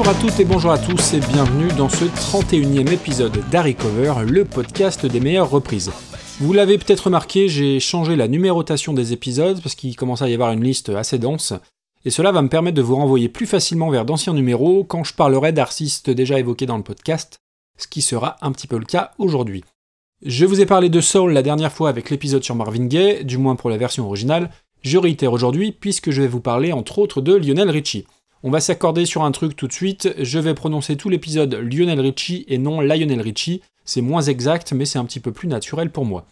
Bonjour à toutes et bonjour à tous et bienvenue dans ce 31e épisode d'Harry Cover, le podcast des meilleures reprises. Vous l'avez peut-être remarqué, j'ai changé la numérotation des épisodes parce qu'il commence à y avoir une liste assez dense, et cela va me permettre de vous renvoyer plus facilement vers d'anciens numéros quand je parlerai d'artistes déjà évoqués dans le podcast, ce qui sera un petit peu le cas aujourd'hui. Je vous ai parlé de Soul la dernière fois avec l'épisode sur Marvin Gaye, du moins pour la version originale, je réitère aujourd'hui puisque je vais vous parler entre autres de Lionel Richie. On va s'accorder sur un truc tout de suite, je vais prononcer tout l'épisode Lionel Richie et non Lionel Richie, c'est moins exact mais c'est un petit peu plus naturel pour moi.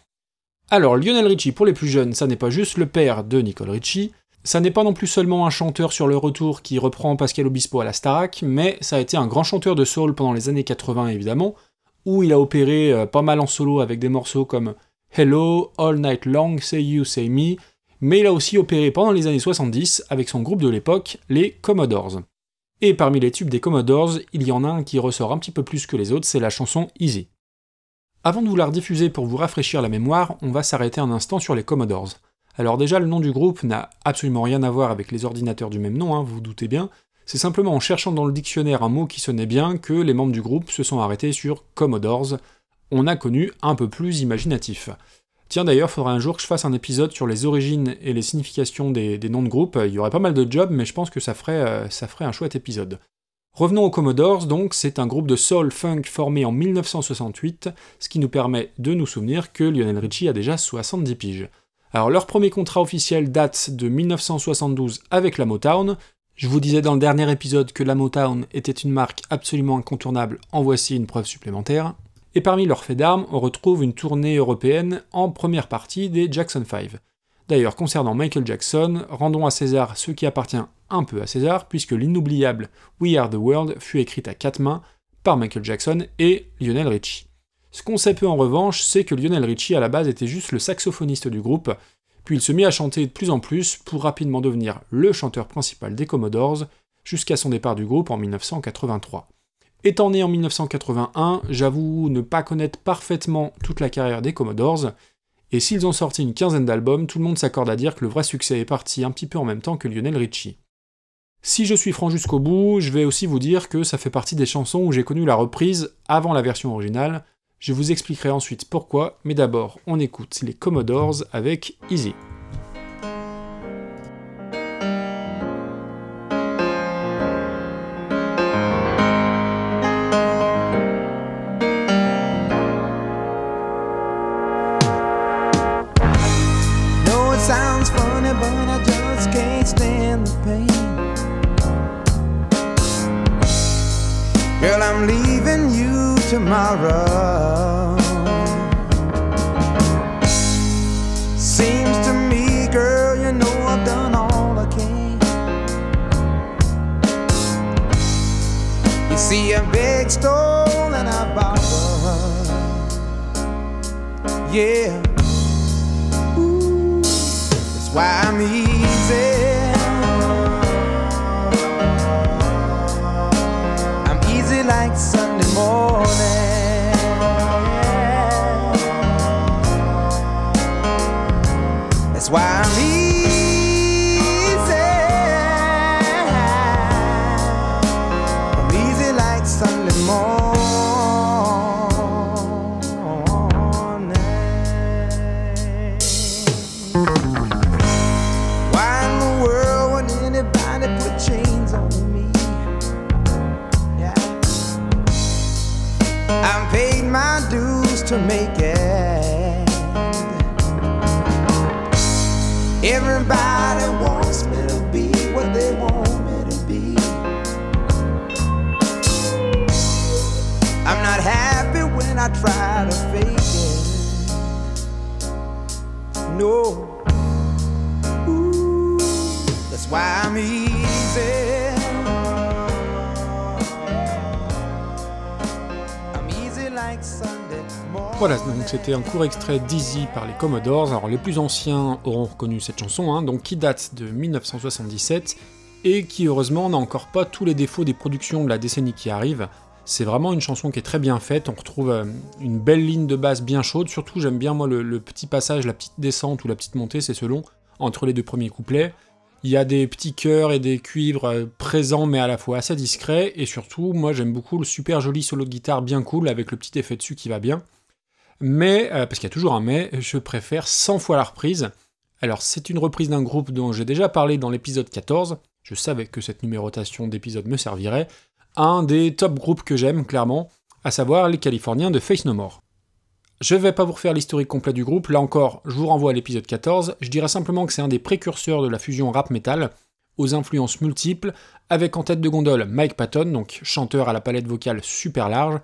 Alors Lionel Richie pour les plus jeunes, ça n'est pas juste le père de Nicole Richie, ça n'est pas non plus seulement un chanteur sur le retour qui reprend Pascal Obispo à la Starac, mais ça a été un grand chanteur de soul pendant les années 80 évidemment, où il a opéré euh, pas mal en solo avec des morceaux comme Hello, All Night Long, Say You, Say Me, mais il a aussi opéré pendant les années 70 avec son groupe de l'époque, les Commodores. Et parmi les tubes des Commodores, il y en a un qui ressort un petit peu plus que les autres, c'est la chanson Easy. Avant de vous la rediffuser pour vous rafraîchir la mémoire, on va s'arrêter un instant sur les Commodores. Alors déjà, le nom du groupe n'a absolument rien à voir avec les ordinateurs du même nom, hein, vous vous doutez bien, c'est simplement en cherchant dans le dictionnaire un mot qui sonnait bien que les membres du groupe se sont arrêtés sur Commodores. On a connu un peu plus imaginatif. Tiens d'ailleurs, faudra un jour que je fasse un épisode sur les origines et les significations des, noms de groupes. Il y aurait pas mal de jobs, mais je pense que ça ferait, euh, ça ferait un chouette épisode. Revenons aux Commodores, donc, c'est un groupe de soul funk formé en 1968, ce qui nous permet de nous souvenir que Lionel Richie a déjà 70 piges. Alors leur premier contrat officiel date de 1972 avec la Motown. Je vous disais dans le dernier épisode que la Motown était une marque absolument incontournable, en voici une preuve supplémentaire et parmi leurs faits d'armes, on retrouve une tournée européenne en première partie des Jackson 5. D'ailleurs, concernant Michael Jackson, rendons à César ce qui appartient un peu à César, puisque l'inoubliable We Are the World fut écrite à quatre mains par Michael Jackson et Lionel Richie. Ce qu'on sait peu en revanche, c'est que Lionel Richie à la base était juste le saxophoniste du groupe, puis il se mit à chanter de plus en plus pour rapidement devenir le chanteur principal des Commodores, jusqu'à son départ du groupe en 1983. Étant né en 1981, j'avoue ne pas connaître parfaitement toute la carrière des Commodores, et s'ils ont sorti une quinzaine d'albums, tout le monde s'accorde à dire que le vrai succès est parti un petit peu en même temps que Lionel Richie. Si je suis franc jusqu'au bout, je vais aussi vous dire que ça fait partie des chansons où j'ai connu la reprise avant la version originale, je vous expliquerai ensuite pourquoi, mais d'abord on écoute les Commodores avec Easy. sounds funny, but I just can't stand the pain. Girl, I'm leaving you tomorrow. Seems to me, girl, you know I've done all I can. You see, I begged, stole, and I borrowed. Yeah why me? Everybody wants me to be what they want me to be. I'm not happy when I try to fake it. No. Ooh, that's why I'm easy. Voilà, donc c'était un court extrait d'Easy par les Commodores. Alors les plus anciens auront reconnu cette chanson, hein, donc qui date de 1977 et qui heureusement n'a encore pas tous les défauts des productions de la décennie qui arrive. C'est vraiment une chanson qui est très bien faite, on retrouve euh, une belle ligne de basse bien chaude, surtout j'aime bien moi le, petit passage, la petite descente ou la petite montée, c'est selon, entre les deux premiers couplets. Il y a des petits chœurs et des cuivres euh, présents mais à la fois assez discrets et surtout moi j'aime beaucoup le super joli solo de guitare bien cool avec le petit effet dessus qui va bien. Mais, euh, parce qu'il y a toujours un mais, je préfère 100 fois la reprise. Alors c'est une reprise d'un groupe dont j'ai déjà parlé dans l'épisode 14, je savais que cette numérotation d'épisode me servirait, un des top groupes que j'aime clairement, à savoir les Californiens de Face No More. Je vais pas vous refaire l'historique complet du groupe, là encore, je vous renvoie à l'épisode 14, je dirais simplement que c'est un des précurseurs de la fusion rap-metal, aux influences multiples, avec en tête de gondole Mike Patton, donc chanteur à la palette vocale super large,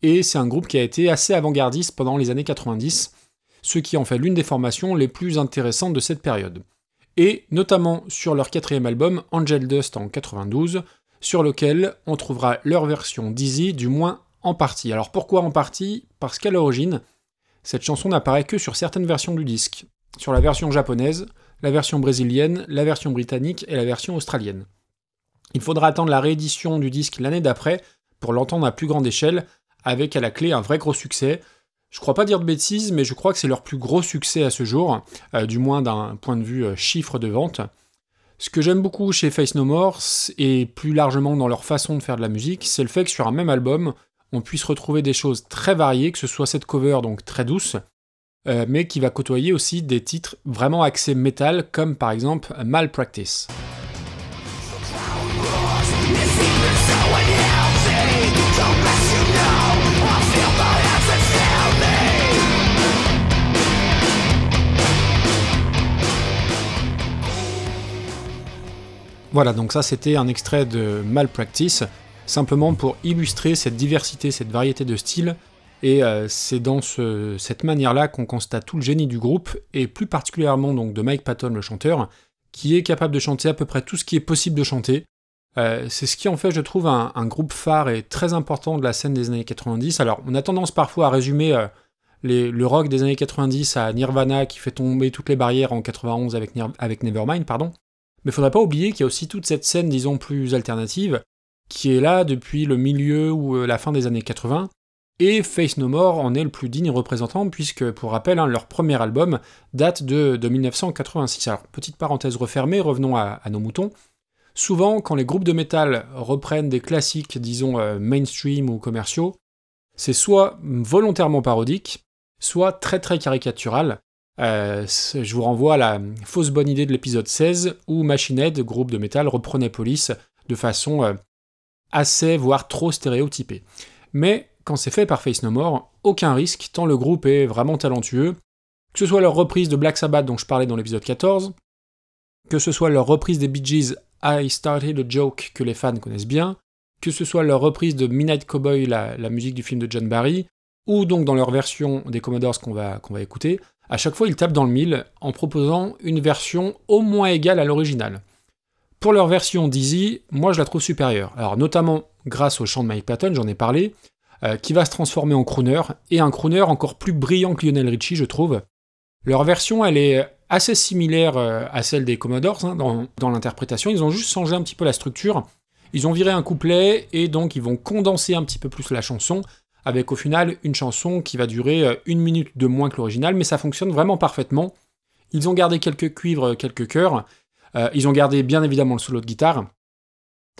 et c'est un groupe qui a été assez avant-gardiste pendant les années 90, ce qui en fait l'une des formations les plus intéressantes de cette période. Et notamment sur leur quatrième album, Angel Dust en 92, sur lequel on trouvera leur version d'Easy, du moins en partie. Alors pourquoi en partie? Parce qu'à l'origine, cette chanson n'apparaît que sur certaines versions du disque. Sur la version japonaise, la version brésilienne, la version britannique et la version australienne. Il faudra attendre la réédition du disque l'année d'après pour l'entendre à plus grande échelle, avec à la clé un vrai gros succès. Je crois pas dire de bêtises, mais je crois que c'est leur plus gros succès à ce jour, euh, du moins d'un point de vue euh, chiffre de vente. Ce que j'aime beaucoup chez Face No More, et plus largement dans leur façon de faire de la musique, c'est le fait que sur un même album, on puisse retrouver des choses très variées, que ce soit cette cover donc très douce, euh, mais qui va côtoyer aussi des titres vraiment axés métal, comme par exemple Malpractice. Voilà, donc ça c'était un extrait de Malpractice simplement pour illustrer cette diversité, cette variété de styles. Et euh, c'est dans cette manière-là qu'on constate tout le génie du groupe, et plus particulièrement donc de Mike Patton, le chanteur, qui est capable de chanter à peu près tout ce qui est possible de chanter. Euh, c'est ce qui en fait, je trouve, un, groupe phare et très important de la scène des années 90. Alors, on a tendance parfois à résumer euh, le rock des années 90 à Nirvana qui fait tomber toutes les barrières en 91 avec, Nevermind, pardon. Mais faudrait pas oublier qu'il y a aussi toute cette scène, disons, plus alternative, qui est là depuis le milieu ou euh, la fin des années 80, et Face No More en est le plus digne représentant, puisque, pour rappel, hein, leur premier album date de, 1986. Alors, petite parenthèse refermée, revenons à, nos moutons. Souvent, quand les groupes de métal reprennent des classiques, disons, euh, mainstream ou commerciaux, c'est soit volontairement parodique, soit très très caricatural. Euh, je vous renvoie à la fausse bonne idée de l'épisode 16, où Machine Head, groupe de métal, reprenait Police de façon assez, voire trop stéréotypé. Mais quand c'est fait par Face No More, aucun risque, tant le groupe est vraiment talentueux, que ce soit leur reprise de Black Sabbath dont je parlais dans l'épisode 14, que ce soit leur reprise des Bee Gees I Started a Joke que les fans connaissent bien, que ce soit leur reprise de Midnight Cowboy, la, musique du film de John Barry, ou donc dans leur version des Commodores qu'on va, qu'on va écouter, à chaque fois ils tapent dans le mille en proposant une version au moins égale à l'original. Pour leur version Dizzy, moi je la trouve supérieure. Alors notamment grâce au chant de Mike Patton, j'en ai parlé, euh, qui va se transformer en crooner, et un crooner encore plus brillant que Lionel Richie, je trouve. Leur version, elle est assez similaire euh, à celle des Commodores hein, dans, l'interprétation, ils ont juste changé un petit peu la structure. Ils ont viré un couplet, et donc ils vont condenser un petit peu plus la chanson, avec au final une chanson qui va durer euh, une minute de moins que l'original, mais ça fonctionne vraiment parfaitement. Ils ont gardé quelques cuivres, quelques chœurs, euh, ils ont gardé bien évidemment le solo de guitare.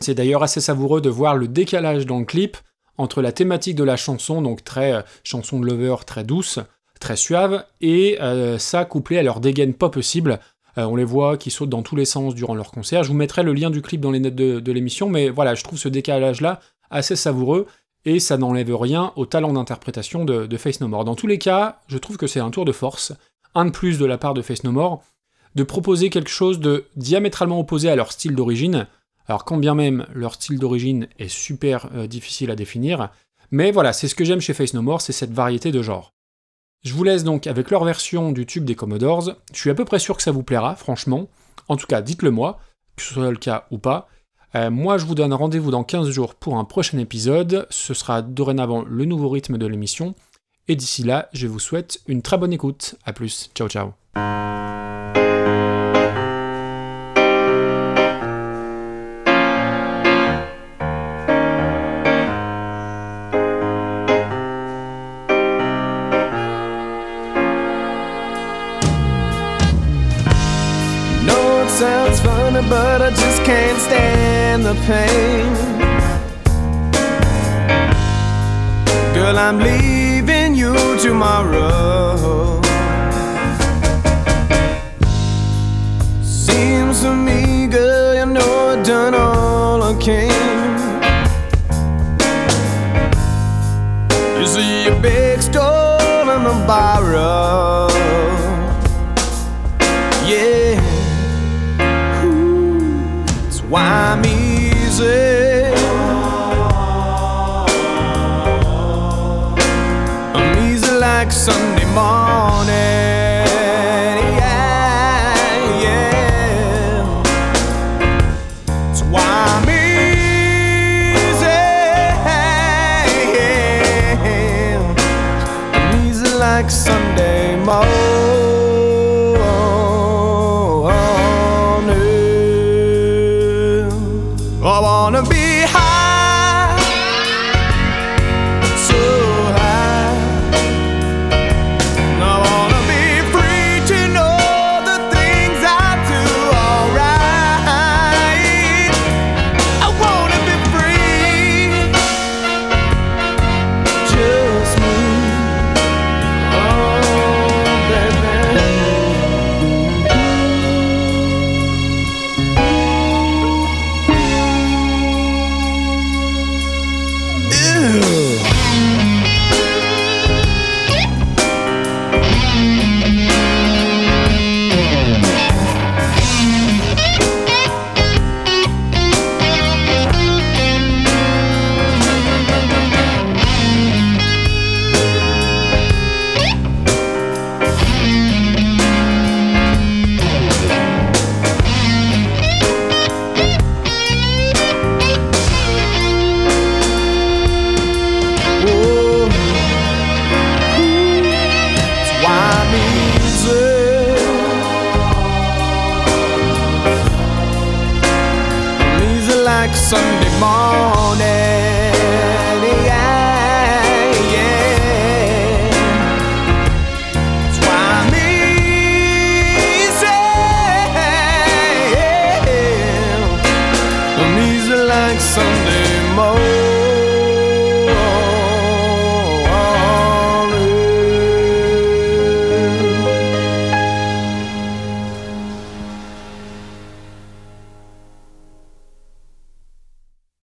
C'est d'ailleurs assez savoureux de voir le décalage dans le clip entre la thématique de la chanson, donc très euh, chanson de lover, très douce, très suave, et euh, ça couplé à leur dégaine pas possible. on les voit qui sautent dans tous les sens durant leur concert. Je vous mettrai le lien du clip dans les notes de, l'émission, mais voilà, je trouve ce décalage-là assez savoureux, et ça n'enlève rien au talent d'interprétation de, de, Face No More. Dans tous les cas, je trouve que c'est un tour de force, un de plus de la part de Face No More, de proposer quelque chose de diamétralement opposé à leur style d'origine. Alors quand bien même leur style d'origine est super euh, difficile à définir, mais voilà, c'est ce que j'aime chez Face No More, c'est cette variété de genres. Je vous laisse donc avec leur version du tube des Commodores. Je suis à peu près sûr que ça vous plaira, franchement. En tout cas, dites-le moi, que ce soit le cas ou pas. Euh, moi, je vous donne rendez-vous dans 15 jours pour un prochain épisode. Ce sera dorénavant le nouveau rythme de l'émission. Et d'ici là, je vous souhaite une très bonne écoute. A plus, ciao ciao. sounds funny, but I just can't stand the pain. Girl, I'm leaving you tomorrow. Seems to me, girl, you know I've done all I can. You see, you baby. like sun. Ew. some